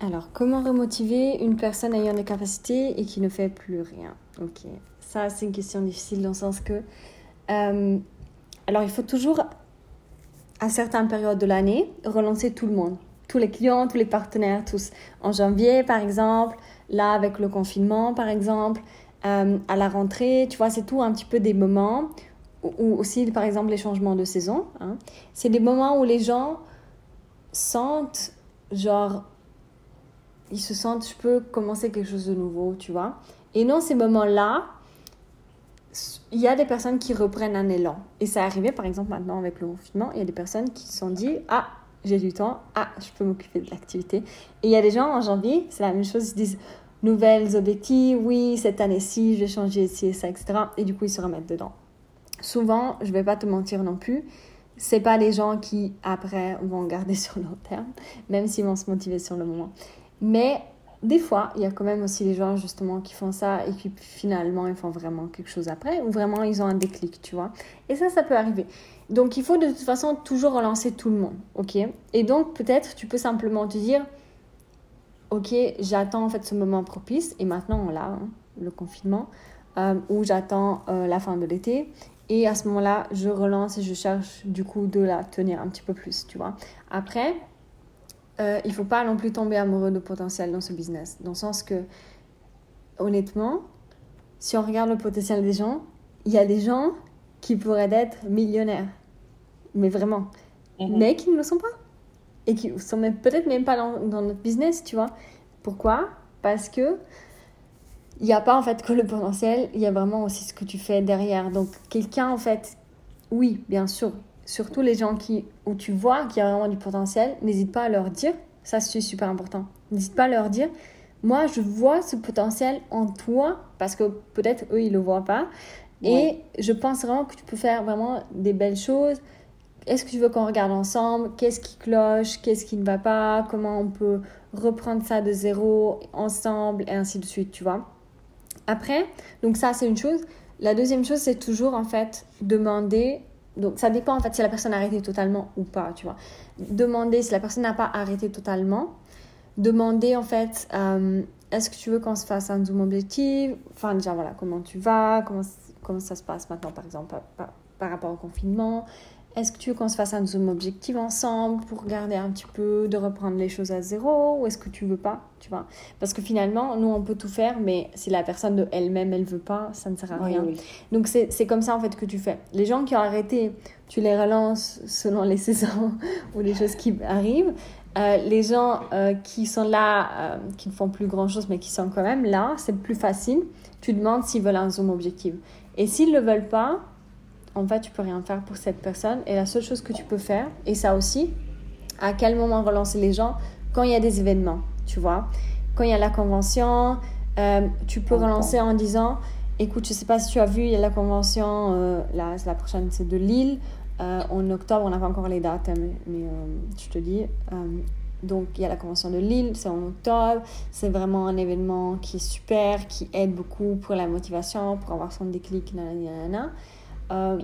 Alors, comment remotiver une personne ayant des capacités et qui ne fait plus rien? Ok, ça c'est une question difficile dans le sens que... Euh, alors, il faut toujours, à certaines périodes de l'année, relancer tout le monde. Tous les clients, tous les partenaires, tous. En janvier, par exemple, là, avec le confinement, par exemple, euh, à la rentrée, tu vois, c'est tout un petit peu des moments, ou aussi, par exemple, les changements de saison. Hein. C'est des moments où les gens sentent, genre, ils se sentent, je peux commencer quelque chose de nouveau, tu vois. Et dans ces moments-là, il y a des personnes qui reprennent un élan. Et ça arrivé, par exemple, maintenant avec le confinement, il y a des personnes qui se sont dit, ah, j'ai du temps, ah, je peux m'occuper de l'activité. Et il y a des gens en janvier, c'est la même chose, ils se disent, nouvelles objectifs, oui, cette année-ci, je vais changer ici et ça, etc. Et du coup, ils se remettent dedans. Souvent, je vais pas te mentir non plus, c'est pas les gens qui, après, vont garder sur long terme, même s'ils vont se motiver sur le moment. Mais des fois, il y a quand même aussi les gens justement qui font ça et qui finalement ils font vraiment quelque chose après ou vraiment ils ont un déclic, tu vois. Et ça, ça peut arriver. Donc il faut de toute façon toujours relancer tout le monde, ok? Et donc peut-être tu peux simplement te dire, ok, j'attends en fait ce moment propice et maintenant on l'a, hein, le confinement, euh, ou j'attends euh, la fin de l'été. Et à ce moment-là, je relance et je cherche du coup de la tenir un petit peu plus, tu vois. Après, euh, il faut pas non plus tomber amoureux de potentiel dans ce business. Dans le sens que, honnêtement, si on regarde le potentiel des gens, il y a des gens qui pourraient être millionnaires. Mais vraiment. Mhm. Mais qui ne le sont pas. Et qui ne sont peut-être même pas dans, dans, notre business, tu vois. Pourquoi? Parce que il n'y a pas en fait que le potentiel, il y a vraiment aussi ce que tu fais derrière. Donc quelqu'un en fait, oui, bien sûr, surtout les gens qui, où tu vois qu'il y a vraiment du potentiel, n'hésite pas à leur dire, ça c'est super important, n'hésite pas à leur dire, moi je vois ce potentiel en toi, parce que peut-être eux ils le voient pas, et je pense vraiment que tu peux faire vraiment des belles choses. Est-ce que tu veux qu'on regarde ensemble? Qu'est-ce qui cloche? Qu'est-ce qui ne va pas? Comment on peut reprendre ça de zéro ensemble? Et ainsi de suite, tu vois. Après, donc ça c'est une chose. La deuxième chose, c'est toujours en fait demander donc ça dépend en fait si la personne a arrêté totalement ou pas, tu vois. Demander si la personne n'a pas arrêté totalement. Demander en fait, euh, est-ce que tu veux qu'on se fasse un zoom objectif? Enfin déjà voilà, comment tu vas? Comment, comment ça se passe maintenant par exemple par rapport au confinement? Est-ce que tu veux qu'on se fasse un zoom objectif ensemble pour regarder un petit peu, de reprendre les choses à zéro Ou est-ce que tu veux pas tu vois? Parce que finalement, nous, on peut tout faire, mais si la personne de elle-même, elle veut pas, ça ne sert à rien. Donc, c'est comme ça, en fait, que tu fais. Les gens qui ont arrêté, tu les relances selon les saisons ou les choses qui arrivent. Euh, les gens euh, qui sont là, euh, qui ne font plus grand-chose, mais qui sont quand même là, c'est plus facile. Tu demandes s'ils veulent un zoom objectif. Et s'ils ne le veulent pas, en fait, tu peux rien faire pour cette personne. Et la seule chose que tu peux faire, et ça aussi, à quel moment relancer les gens? Quand il y a des événements, tu vois? Quand il y a la convention, euh, tu peux relancer en disant Écoute, je sais pas si tu as vu, il y a la convention, euh, là, la prochaine, c'est de Lille. Euh, en octobre, on n'a pas encore les dates, hein, mais, je te dis. donc, il y a la convention de Lille, c'est en octobre. C'est vraiment un événement qui est super, qui aide beaucoup pour la motivation, pour avoir son déclic, nanana. Euh,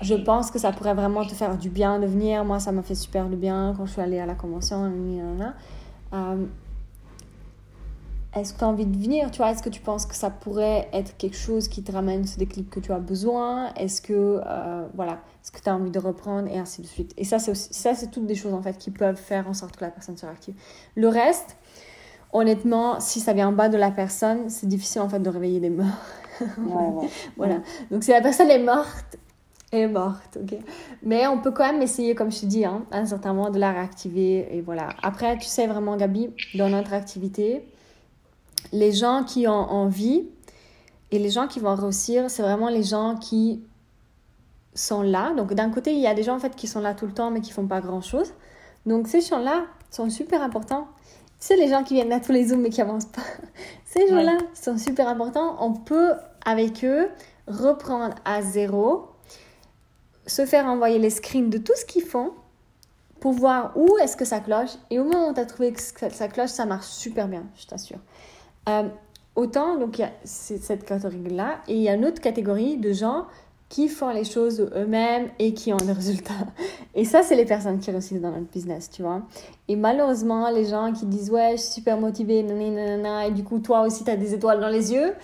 je pense que ça pourrait vraiment te faire du bien de venir. Moi, ça m'a fait super du bien quand je suis allée à la convention. Euh, est-ce que tu as envie de venir Tu vois, est-ce que tu penses que ça pourrait être quelque chose qui te ramène ce déclic que tu as besoin? Est-ce que euh, voilà, est-ce que tu as envie de reprendre? Et ainsi de suite. Et ça, c'est ça, c'est toutes des choses en fait qui peuvent faire en sorte que la personne soit active. Le reste, honnêtement, si ça vient en bas de la personne, c'est difficile en fait de réveiller des morts. voilà. Donc si la personne est morte, elle est morte, ok. Mais on peut quand même essayer, comme je te dis, hein, à un certain moment de la réactiver et voilà. Après, tu sais vraiment, Gabi, dans notre activité, les gens qui ont envie et les gens qui vont réussir, c'est vraiment les gens qui sont là. Donc d'un côté, il y a des gens en fait qui sont là tout le temps mais qui font pas grand chose. Donc ces gens-là sont super importants. C'est les gens qui viennent à tous les zooms mais qui avancent pas. Ces gens-là sont super importants. On peut avec eux, reprendre à zéro, se faire envoyer les screens de tout ce qu'ils font pour voir où est-ce que ça cloche. Et au moment où tu as trouvé que ça cloche, ça marche super bien, je t'assure. Euh, autant, donc il y a cette catégorie-là, et il y a une autre catégorie de gens qui font les choses eux-mêmes et qui ont des résultats. Et ça, c'est les personnes qui réussissent dans notre business, tu vois. Et malheureusement, les gens qui disent ouais, je suis super motivée, nanana, et du coup, toi aussi, tu as des étoiles dans les yeux,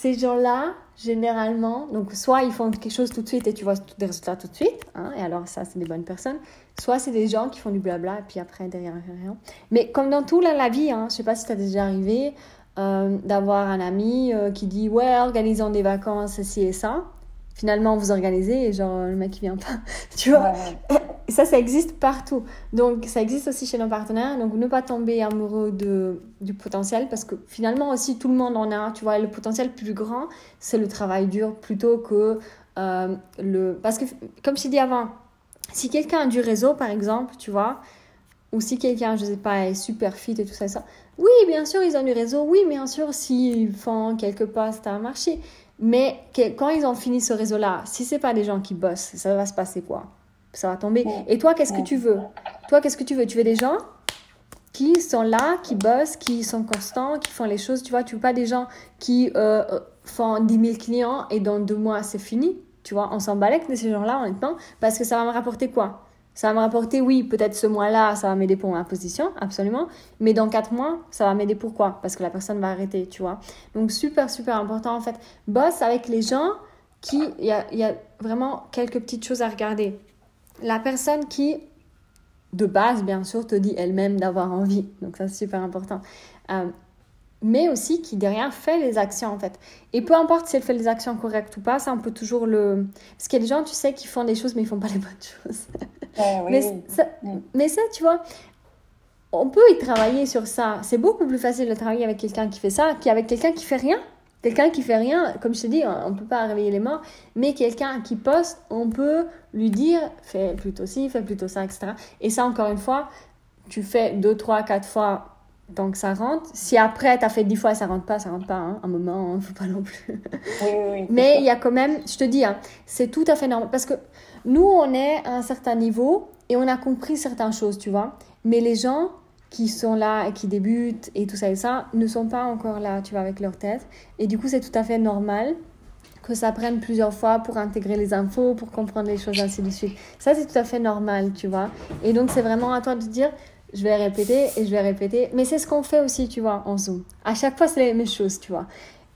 ces gens-là, généralement, donc soit ils font quelque chose tout de suite et tu vois des résultats tout de suite, hein, et alors ça, c'est des bonnes personnes, soit c'est des gens qui font du blabla et puis après, derrière, rien. Mais comme dans tout la vie, hein, je sais pas si tu as déjà arrivé euh, d'avoir un ami euh, qui dit ouais, organisons des vacances, ceci et ça finalement vous organisez et genre le mec il vient pas. Tu vois. Ça ça existe partout. Donc ça existe aussi chez nos partenaires. Donc ne pas tomber amoureux de du potentiel parce que finalement aussi tout le monde en a. Tu vois le potentiel plus grand c'est le travail dur plutôt que euh, le parce que comme je t'ai dit avant si quelqu'un a du réseau par exemple tu vois ou si quelqu'un je sais pas est super fit et tout ça ça oui bien sûr ils ont du réseau. Oui bien sûr s'ils font quelques postes à un marché mais quand ils ont fini ce réseau-là, si c'est pas des gens qui bossent, ça va se passer quoi? Ça va tomber. Et toi, qu'est-ce que tu veux? Toi, qu'est-ce que tu veux? Tu veux des gens qui sont là, qui bossent, qui sont constants, qui font les choses. Tu vois, tu veux pas des gens qui euh, euh, font 10 000 clients et dans deux mois, c'est fini? Tu vois, on s'en balèque de ces gens-là, honnêtement, parce que ça va me rapporter quoi? Ça va me rapporter, oui, peut-être ce mois-là, ça va m'aider pour ma position, absolument. Mais dans quatre mois, ça va m'aider pourquoi Parce que la personne va arrêter, tu vois. Donc, super, super important, en fait. Bosse avec les gens qui. Il y a, y a vraiment quelques petites choses à regarder. La personne qui, de base, bien sûr, te dit elle-même d'avoir envie. Donc, ça, c'est super important. Euh, mais aussi qui derrière fait les actions en fait. Et peu importe si elle fait les actions correctes ou pas, ça on peut toujours le... Parce qu'il y a des gens, tu sais, qui font des choses mais ils font pas les bonnes choses. Mais, Ça, mais ça, tu vois, on peut y travailler sur ça. C'est beaucoup plus facile de travailler avec quelqu'un qui fait ça qu'avec quelqu'un qui fait rien. Quelqu'un qui fait rien, comme je te dis, on ne peut pas réveiller les morts, mais quelqu'un qui poste, on peut lui dire fais plutôt ci, fais plutôt ça, etc. Et ça, encore une fois, tu fais deux, trois, quatre fois donc ça rentre. Si après, tu as fait dix fois et ça rentre pas, ça rentre pas. Hein. Un moment, ne hein, faut pas non plus. Oui, oui, Mais il y a quand même, je te dis, hein, c'est tout à fait normal. Parce que nous, on est à un certain niveau et on a compris certaines choses, tu vois. Mais les gens qui sont là et qui débutent et tout ça et ça ne sont pas encore là, tu vois, avec leur tête. Et du coup, c'est tout à fait normal que ça prenne plusieurs fois pour intégrer les infos, pour comprendre les choses, ainsi de suite. Ça, c'est tout à fait normal, tu vois. Et donc, c'est vraiment à toi de dire, je vais répéter et je vais répéter. Mais c'est ce qu'on fait aussi, tu vois, en Zoom. À chaque fois, c'est les mêmes choses, tu vois.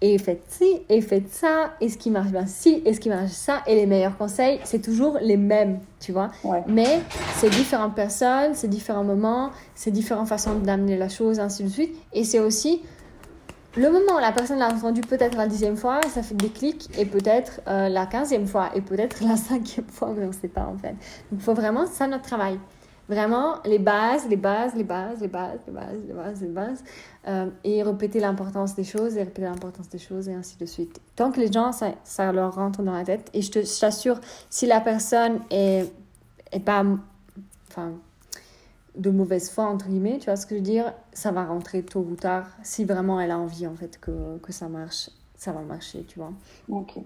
Et faites ci, et faites ça, et ce qui marche bien ci, et ce qui marche ça, et les meilleurs conseils, c'est toujours les mêmes, tu vois. Mais c'est différentes personnes, c'est différents moments, c'est différentes façons d'amener la chose, ainsi de suite. Et c'est aussi le moment la personne l'a entendu peut-être la dixième fois, ça fait des clics, et peut-être euh, la quinzième fois, et peut-être la cinquième fois, mais on ne sait pas en fait. Donc il faut vraiment, ça notre travail. Vraiment, les bases, les bases, les bases, les bases, les bases, les bases, les bases. Euh, et répéter l'importance des choses, et répéter l'importance des choses, et ainsi de suite. Tant que les gens, ça, ça leur rentre dans la tête. Et je t'assure, si la personne est, est pas. Enfin de mauvaise foi, entre guillemets, tu vois ce que je veux dire, ça va rentrer tôt ou tard. Si vraiment elle a envie, en fait, que, que ça marche, ça va marcher, tu vois. Ok.